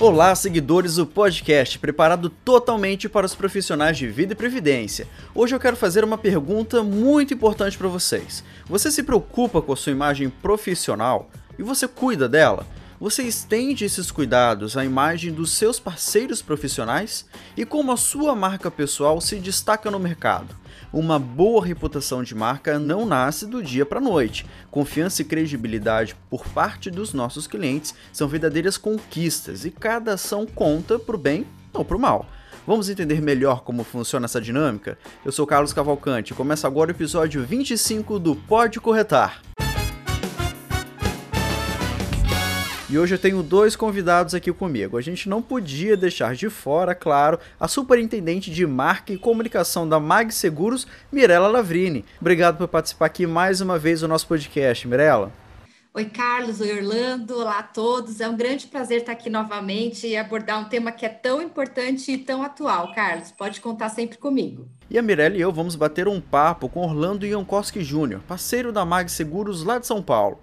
Olá, seguidores do podcast, preparado totalmente para os profissionais de vida e previdência. Hoje eu quero fazer uma pergunta muito importante para vocês. Você se preocupa com a sua imagem profissional e você cuida dela? Você estende esses cuidados à imagem dos seus parceiros profissionais e como a sua marca pessoal se destaca no mercado? Uma boa reputação de marca não nasce do dia para a noite. Confiança e credibilidade por parte dos nossos clientes são verdadeiras conquistas e cada ação conta para o bem ou para o mal. Vamos entender melhor como funciona essa dinâmica? Eu sou Carlos Cavalcante e começa agora o episódio 25 do Pode Corretar. E hoje eu tenho dois convidados aqui comigo. A gente não podia deixar de fora, claro, a superintendente de marca e comunicação da Mag Seguros, Mirella Lavrini. Obrigado por participar aqui mais uma vez do nosso podcast, Mirella. Oi, Carlos, oi, Orlando, olá a todos. É um grande prazer estar aqui novamente e abordar um tema que é tão importante e tão atual, Carlos. Pode contar sempre comigo. E a Mirella e eu vamos bater um papo com Orlando Jankowski Jr., parceiro da Mag Seguros lá de São Paulo.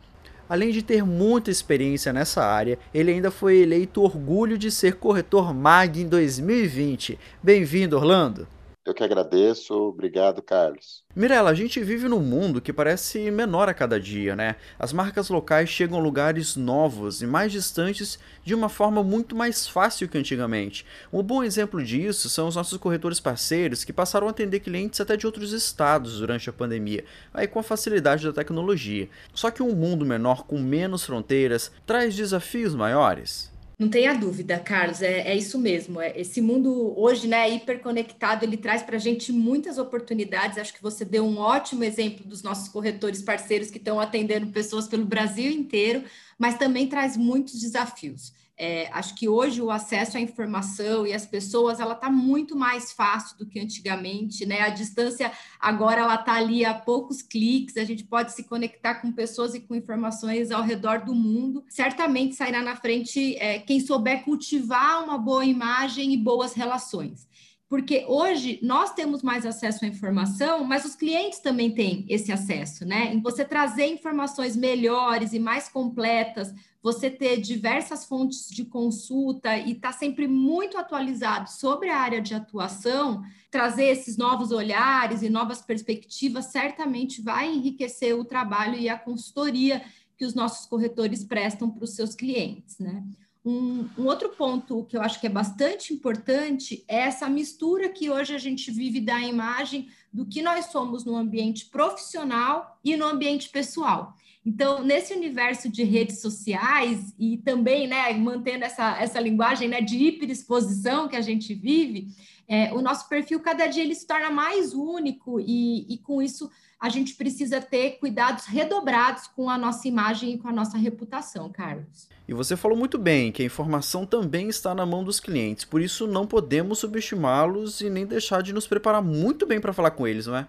Além de ter muita experiência nessa área, ele ainda foi eleito orgulho de ser corretor MAG em 2020. Bem-vindo, Orlando! Eu que agradeço, obrigado, Carlos. Mirela, a gente vive num mundo que parece menor a cada dia, né? As marcas locais chegam a lugares novos e mais distantes de uma forma muito mais fácil que antigamente. Um bom exemplo disso são os nossos corretores parceiros que passaram a atender clientes até de outros estados durante a pandemia, aí com a facilidade da tecnologia. Só que um mundo menor com menos fronteiras traz desafios maiores. Não tenha dúvida, Carlos, é, é isso mesmo. É, esse mundo hoje, né, hiperconectado, ele traz para a gente muitas oportunidades. Acho que você deu um ótimo exemplo dos nossos corretores parceiros que estão atendendo pessoas pelo Brasil inteiro, mas também traz muitos desafios. É, acho que hoje o acesso à informação e às pessoas ela está muito mais fácil do que antigamente, né? A distância agora ela está ali a poucos cliques, a gente pode se conectar com pessoas e com informações ao redor do mundo. Certamente sairá na frente é, quem souber cultivar uma boa imagem e boas relações porque hoje nós temos mais acesso à informação, mas os clientes também têm esse acesso, né? Em você trazer informações melhores e mais completas você ter diversas fontes de consulta e estar tá sempre muito atualizado sobre a área de atuação, trazer esses novos olhares e novas perspectivas, certamente vai enriquecer o trabalho e a consultoria que os nossos corretores prestam para os seus clientes, né? Um, um, outro ponto que eu acho que é bastante importante é essa mistura que hoje a gente vive da imagem do que nós somos no ambiente profissional e no ambiente pessoal. Então, nesse universo de redes sociais e também, né, mantendo essa, essa linguagem né, de hiperexposição que a gente vive, é, o nosso perfil cada dia ele se torna mais único e, e com isso a gente precisa ter cuidados redobrados com a nossa imagem e com a nossa reputação, Carlos. E você falou muito bem que a informação também está na mão dos clientes, por isso não podemos subestimá-los e nem deixar de nos preparar muito bem para falar com eles, não é?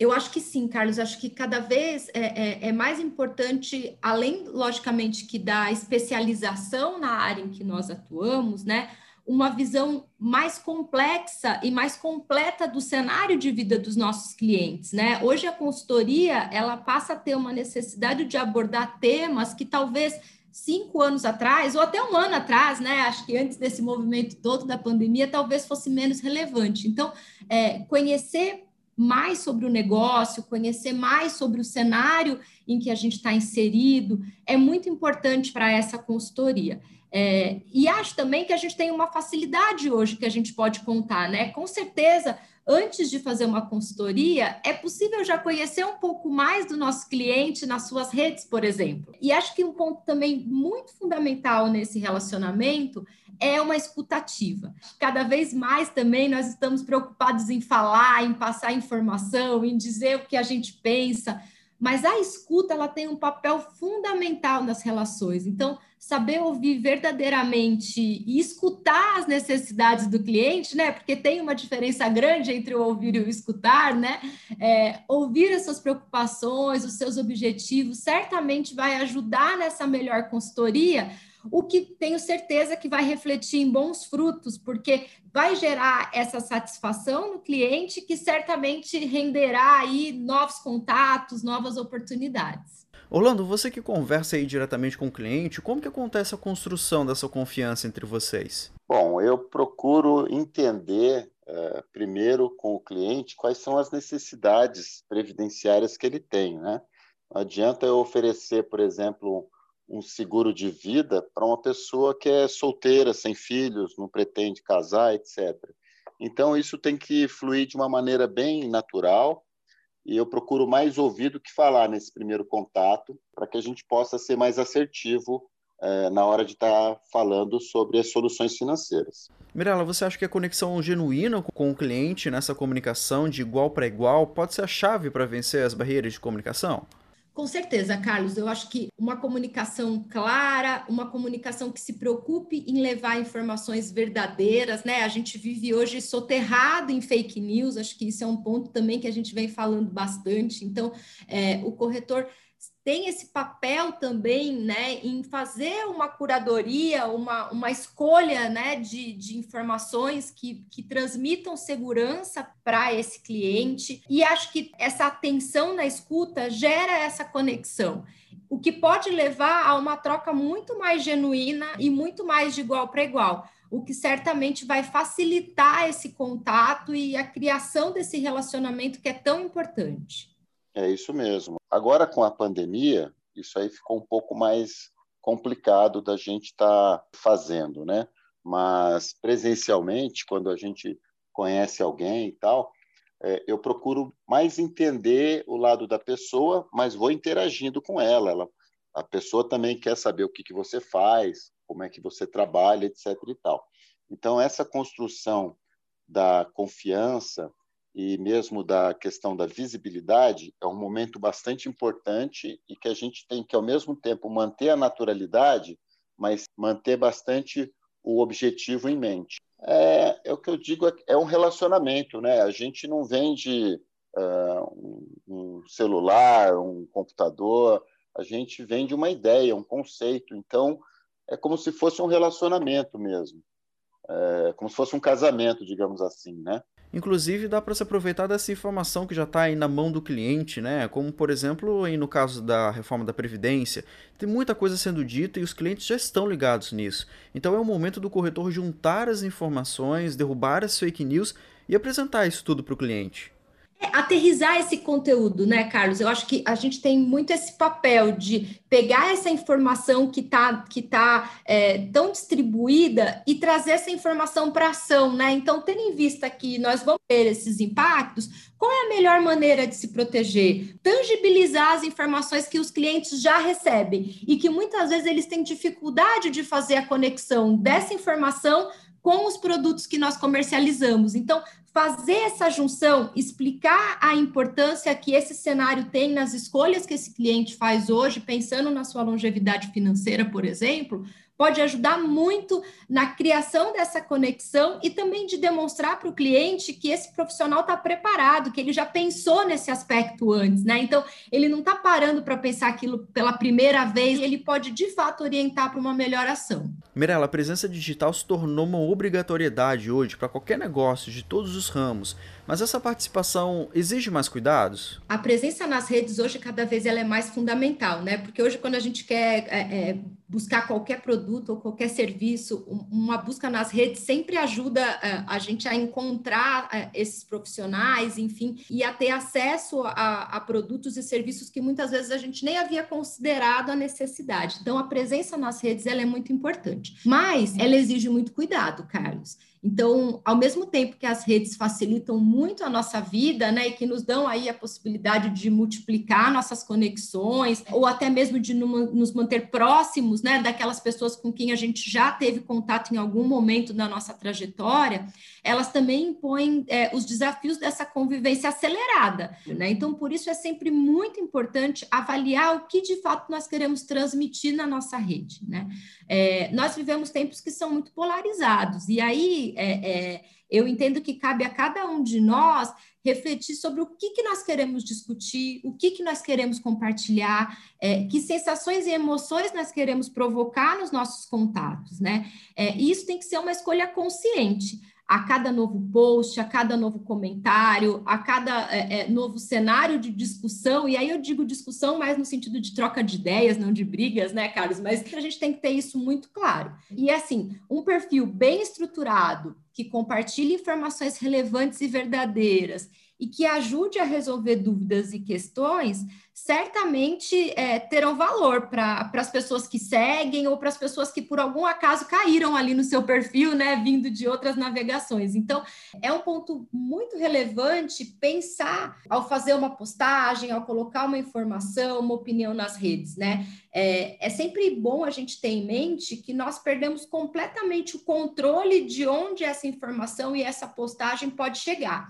Eu acho que sim, Carlos. Acho que cada vez é, é, é, mais importante, além, logicamente, que da especialização na área em que nós atuamos, né? Uma visão mais complexa e mais completa do cenário de vida dos nossos clientes, né? Hoje a consultoria ela passa a ter uma necessidade de abordar temas que talvez cinco anos atrás, ou até um ano atrás, né? Acho que antes desse movimento todo da pandemia, talvez fosse menos relevante. Então, é, conhecer mais sobre o negócio, conhecer mais sobre o cenário em que a gente está inserido, é muito importante para essa consultoria. É, e acho também que a gente tem uma facilidade hoje que a gente pode contar, né? Com certeza, antes de fazer uma consultoria, é possível já conhecer um pouco mais do nosso cliente nas suas redes, por exemplo. E acho que um ponto também muito fundamental nesse relacionamento é uma escutativa. Cada vez mais também nós estamos preocupados em falar, em passar informação, em dizer o que a gente pensa, mas a escuta ela tem um papel fundamental nas relações. Então, saber ouvir verdadeiramente e escutar as necessidades do cliente, né? Porque tem uma diferença grande entre o ouvir e o escutar, né? É, ouvir as suas preocupações, os seus objetivos, certamente vai ajudar nessa melhor consultoria o que tenho certeza que vai refletir em bons frutos, porque vai gerar essa satisfação no cliente que certamente renderá aí novos contatos, novas oportunidades. Orlando, você que conversa aí diretamente com o cliente, como que acontece a construção dessa confiança entre vocês? Bom, eu procuro entender uh, primeiro com o cliente quais são as necessidades previdenciárias que ele tem, né? Não adianta eu oferecer, por exemplo, um seguro de vida para uma pessoa que é solteira, sem filhos, não pretende casar, etc. Então, isso tem que fluir de uma maneira bem natural e eu procuro mais ouvir do que falar nesse primeiro contato, para que a gente possa ser mais assertivo é, na hora de estar tá falando sobre as soluções financeiras. Mirella, você acha que a conexão genuína com o cliente nessa comunicação de igual para igual pode ser a chave para vencer as barreiras de comunicação? Com certeza, Carlos. Eu acho que uma comunicação clara, uma comunicação que se preocupe em levar informações verdadeiras, né? A gente vive hoje soterrado em fake news, acho que isso é um ponto também que a gente vem falando bastante. Então, é, o corretor tem esse papel também né, em fazer uma curadoria, uma, uma escolha né, de, de informações que, que transmitam segurança para esse cliente. E acho que essa atenção na escuta gera essa conexão o que pode levar a uma troca muito mais genuína e muito mais de igual para igual, o que certamente vai facilitar esse contato e a criação desse relacionamento que é tão importante. É isso mesmo. Agora, com a pandemia, isso aí ficou um pouco mais complicado da gente estar tá fazendo, né? Mas presencialmente, quando a gente conhece alguém e tal, é, eu procuro mais entender o lado da pessoa, mas vou interagindo com ela. ela a pessoa também quer saber o que, que você faz, como é que você trabalha, etc. e tal. Então, essa construção da confiança e mesmo da questão da visibilidade é um momento bastante importante e que a gente tem que, ao mesmo tempo, manter a naturalidade, mas manter bastante o objetivo em mente. É, é o que eu digo, é, um relacionamento, né? A gente não vende uh, um, um celular, um computador, a gente vende uma ideia, um conceito. Então, é como se fosse um relacionamento mesmo, é como se fosse um casamento, digamos assim, né? Inclusive, dá para se aproveitar dessa informação que já está aí na mão do cliente, né? Como, por exemplo, no caso da reforma da Previdência, tem muita coisa sendo dita e os clientes já estão ligados nisso. Então é o momento do corretor juntar as informações, derrubar as fake news e apresentar isso tudo para o cliente. Aterrizar esse conteúdo, né, Carlos? Eu acho que a gente tem muito esse papel de pegar essa informação que está que tá, é, tão distribuída e trazer essa informação para ação, né? Então, tendo em vista que nós vamos ter esses impactos, qual é a melhor maneira de se proteger? Tangibilizar as informações que os clientes já recebem e que muitas vezes eles têm dificuldade de fazer a conexão dessa informação com os produtos que nós comercializamos. Então, fazer essa junção, explicar a importância que esse cenário tem nas escolhas que esse cliente faz hoje, pensando na sua longevidade financeira, por exemplo, pode ajudar muito na criação dessa conexão e também de demonstrar para o cliente que esse profissional está preparado, que ele já pensou nesse aspecto antes, né? Então, ele não está parando para pensar aquilo pela primeira vez, ele pode de fato orientar para uma melhor ação. Mirella, a presença digital se tornou uma obrigatoriedade hoje para qualquer negócio de todos os ramos, mas essa participação exige mais cuidados? A presença nas redes hoje cada vez ela é mais fundamental, né? Porque hoje quando a gente quer é, é, buscar qualquer produto ou qualquer serviço, uma busca nas redes sempre ajuda é, a gente a encontrar é, esses profissionais, enfim, e a ter acesso a, a produtos e serviços que muitas vezes a gente nem havia considerado a necessidade. Então a presença nas redes ela é muito importante, mas ela exige muito cuidado, Carlos. Então, ao mesmo tempo que as redes facilitam muito a nossa vida, né, e que nos dão aí a possibilidade de multiplicar nossas conexões, ou até mesmo de nos manter próximos, né, daquelas pessoas com quem a gente já teve contato em algum momento da nossa trajetória, elas também impõem é, os desafios dessa convivência acelerada, né? Então, por isso é sempre muito importante avaliar o que de fato nós queremos transmitir na nossa rede, né? É, nós vivemos tempos que são muito polarizados, e aí é, é, eu entendo que cabe a cada um de nós refletir sobre o que, que nós queremos discutir, o que, que nós queremos compartilhar, é, que sensações e emoções nós queremos provocar nos nossos contatos, né? É, isso tem que ser uma escolha consciente. A cada novo post, a cada novo comentário, a cada é, é, novo cenário de discussão, e aí eu digo discussão mais no sentido de troca de ideias, não de brigas, né, Carlos? Mas a gente tem que ter isso muito claro. E assim, um perfil bem estruturado, que compartilhe informações relevantes e verdadeiras e que ajude a resolver dúvidas e questões, certamente é, terão valor para as pessoas que seguem ou para as pessoas que por algum acaso caíram ali no seu perfil, né, vindo de outras navegações. Então, é um ponto muito relevante pensar ao fazer uma postagem, ao colocar uma informação, uma opinião nas redes, né? É, é sempre bom a gente ter em mente que nós perdemos completamente o controle de onde essa informação e essa postagem pode chegar.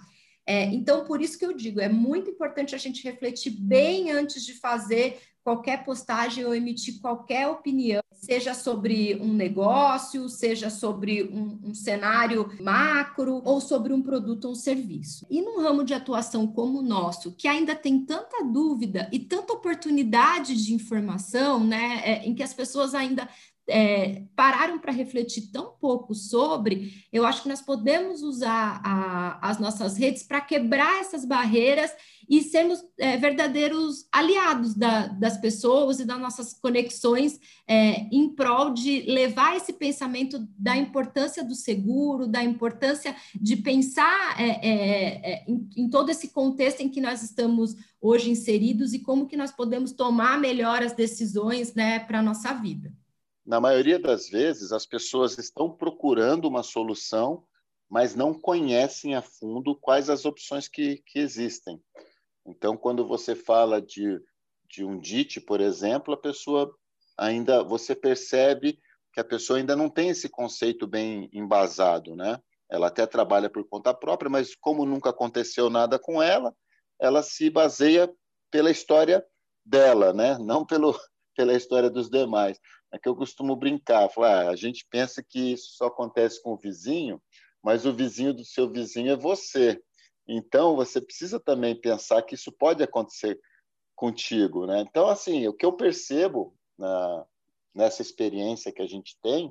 É, então, por isso que eu digo, é muito importante a gente refletir bem antes de fazer qualquer postagem ou emitir qualquer opinião, seja sobre um negócio, seja sobre um, um, cenário macro ou sobre um produto ou um serviço. E num ramo de atuação como o nosso, que ainda tem tanta dúvida e tanta oportunidade de informação, né, é, em que as pessoas ainda é, pararam para refletir tão pouco sobre, eu acho que nós podemos usar a, as nossas redes para quebrar essas barreiras e sermos é, verdadeiros aliados da, das pessoas e das nossas conexões é, em prol de levar esse pensamento da importância do seguro, da importância de pensar é, é, é, em, em todo esse contexto em que nós estamos hoje inseridos e como que nós podemos tomar melhor as decisões né, para a nossa vida na maioria das vezes, as pessoas estão procurando uma solução, mas não conhecem a fundo quais as opções que, que existem. Então, quando você fala de, de um DIT, por exemplo, a pessoa ainda, você percebe que a pessoa ainda não tem esse conceito bem embasado, né? Ela até trabalha por conta própria, mas como nunca aconteceu nada com ela, ela se baseia pela história dela, né? Não pelo, pela história dos demais é que eu costumo brincar, falar, ah, a gente pensa que isso só acontece com o vizinho, mas o vizinho do seu vizinho é você. Então, você precisa também pensar que isso pode acontecer contigo, né? Então, assim, o que eu percebo na, nessa experiência que a gente tem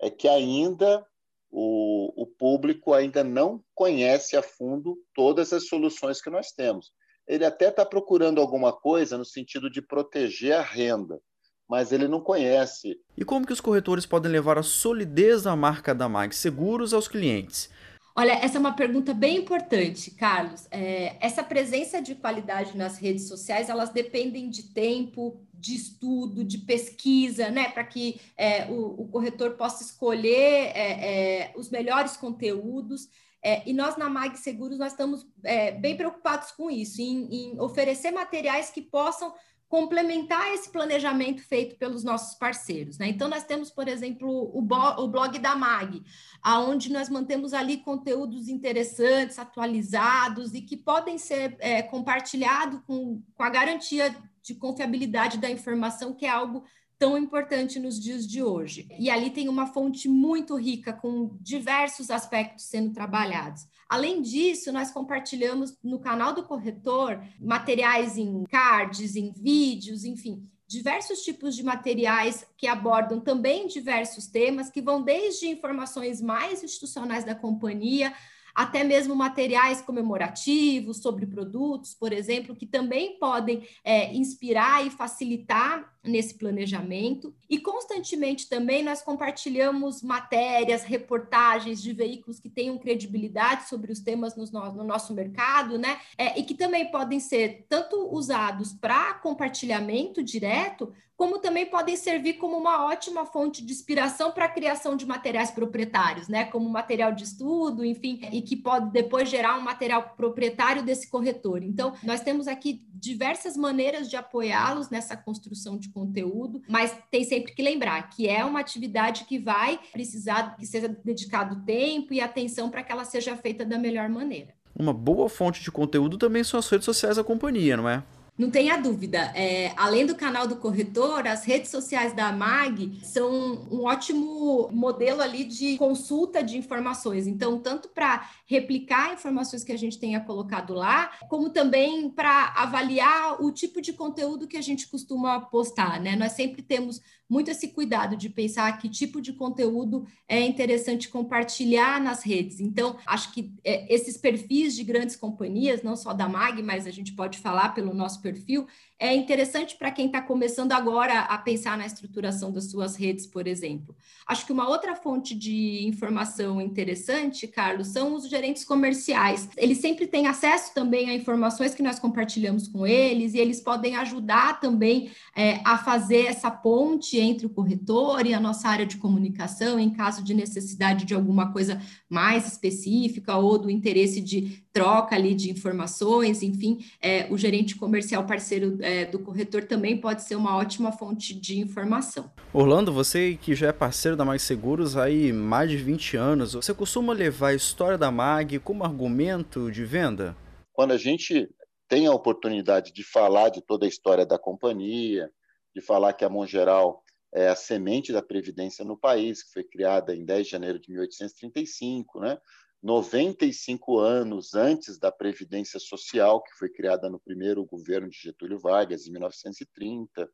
é que ainda o, o público ainda não conhece a fundo todas as soluções que nós temos. Ele até está procurando alguma coisa no sentido de proteger a renda, mas ele não conhece. E como que os corretores podem levar a solidez da marca da Mag Seguros aos clientes? Olha, essa é uma pergunta bem importante, Carlos. É, essa presença de qualidade nas redes sociais, elas dependem de tempo, de estudo, de pesquisa, né, para que é, o, o, corretor possa escolher é, é os melhores conteúdos. É, e nós na Mag Seguros nós estamos é, bem preocupados com isso, em, em oferecer materiais que possam complementar esse planejamento feito pelos nossos parceiros. Né? Então, nós temos, por exemplo, o, blog da MAG, aonde nós mantemos ali conteúdos interessantes, atualizados e que podem ser é, compartilhados com, com a garantia de confiabilidade da informação, que é algo tão importante nos dias de hoje. E ali tem uma fonte muito rica, com diversos aspectos sendo trabalhados. Além disso, nós compartilhamos no canal do corretor materiais em cards, em vídeos, enfim, diversos tipos de materiais que abordam também diversos temas, que vão desde informações mais institucionais da companhia até mesmo materiais comemorativos sobre produtos, por exemplo, que também podem é, inspirar e facilitar nesse planejamento. E constantemente também nós compartilhamos matérias, reportagens de veículos que tenham credibilidade sobre os temas no, no nosso mercado, né? É, e que também podem ser tanto usados para compartilhamento direto, como também podem servir como uma ótima fonte de inspiração para a criação de materiais proprietários, né? Como material de estudo, enfim, e que pode depois gerar um material proprietário desse corretor. Então, nós temos aqui diversas maneiras de apoiá-los nessa construção de conteúdo, mas tem sempre que lembrar que é uma atividade que vai precisar que seja dedicado tempo e atenção para que ela seja feita da melhor maneira. Uma boa fonte de conteúdo também são as redes sociais da companhia, não é? Não tenha dúvida. É, além do canal do corretor, as redes sociais da MAG são um ótimo modelo ali de consulta de informações. Então, tanto para replicar informações que a gente tenha colocado lá, como também para avaliar o tipo de conteúdo que a gente costuma postar, né? Nós sempre temos muito esse cuidado de pensar que tipo de conteúdo é interessante compartilhar nas redes. Então, acho que é, esses perfis de grandes companhias, não só da MAG, mas a gente pode falar pelo nosso perfil, é interessante para quem está começando agora a pensar na estruturação das suas redes, por exemplo. Acho que uma outra fonte de informação interessante, Carlos, são os gerentes comerciais. Eles sempre têm acesso também a informações que nós compartilhamos com eles e eles podem ajudar também é, a fazer essa ponte entre o corretor e a nossa área de comunicação, em caso de necessidade de alguma coisa mais específica ou do interesse de troca ali de informações, enfim, é, o gerente comercial parceiro é, do corretor também pode ser uma ótima fonte de informação. Orlando, você que já é parceiro da Mag Seguros há aí mais de 20 anos, você costuma levar a história da Mag como argumento de venda? Quando a gente tem a oportunidade de falar de toda a história da companhia, de falar que a Mongeral é a semente da previdência no país, que foi criada em 10 de janeiro de 1835, né? 95 anos antes da Previdência Social, que foi criada no primeiro governo de Getúlio Vargas, em 1930.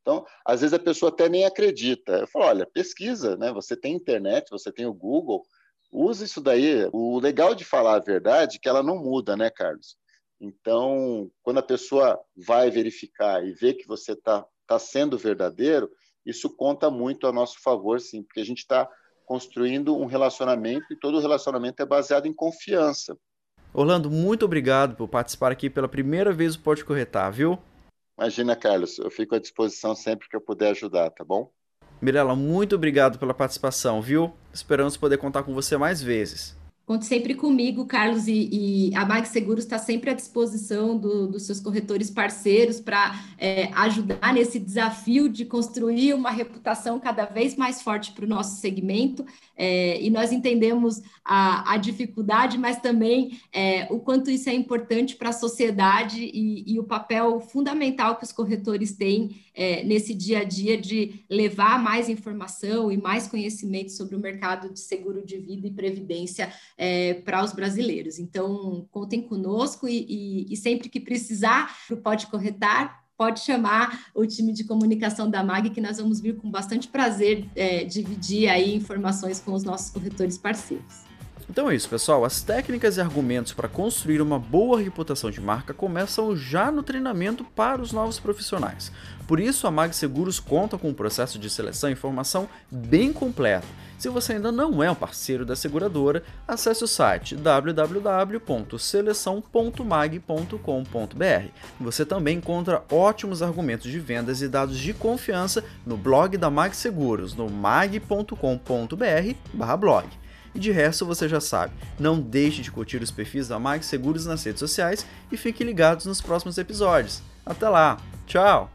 Então, às vezes a pessoa até nem acredita. Eu falo, olha, pesquisa, né? Você tem internet, você tem o Google, usa isso daí. O legal de falar a verdade é que ela não muda, né, Carlos? Então, quando a pessoa vai verificar e vê que você está tá sendo verdadeiro, isso conta muito a nosso favor, sim, porque a gente está construindo um relacionamento e todo relacionamento é baseado em confiança. Orlando, muito obrigado por participar aqui pela primeira vez do Pode Corretar, viu? Imagina, Carlos, eu fico à disposição sempre que eu puder ajudar, tá bom? Mirela, muito obrigado pela participação, viu? Esperamos poder contar com você mais vezes. Conte sempre comigo, Carlos, e, e a Mag Seguros está sempre à disposição do, dos seus corretores parceiros para é, ajudar nesse desafio de construir uma reputação cada vez mais forte para o nosso segmento. É, e nós entendemos a, a dificuldade, mas também é, o quanto isso é importante para a sociedade e, e, o papel fundamental que os corretores têm é, nesse dia a dia de levar mais informação e mais conhecimento sobre o mercado de seguro de vida e previdência é, para os brasileiros. Então, contem conosco e, e, e sempre que precisar, pode corretar, pode chamar o time de comunicação da MAG, que nós vamos vir com bastante prazer é, dividir aí informações com os nossos corretores parceiros. Então é isso, pessoal. As técnicas e argumentos para construir uma boa reputação de marca começam já no treinamento para os novos profissionais. Por isso, a Mag Seguros conta com um processo de seleção e formação bem completo. Se você ainda não é um parceiro da seguradora, acesse o site www.seleção.mag.com.br. Você também encontra ótimos argumentos de vendas e dados de confiança no blog da Mag Seguros, no mag.com.br/blog. E de resto você já sabe, não deixe de curtir os perfis da Mag Seguros nas redes sociais e fique ligados nos próximos episódios. Até lá, tchau!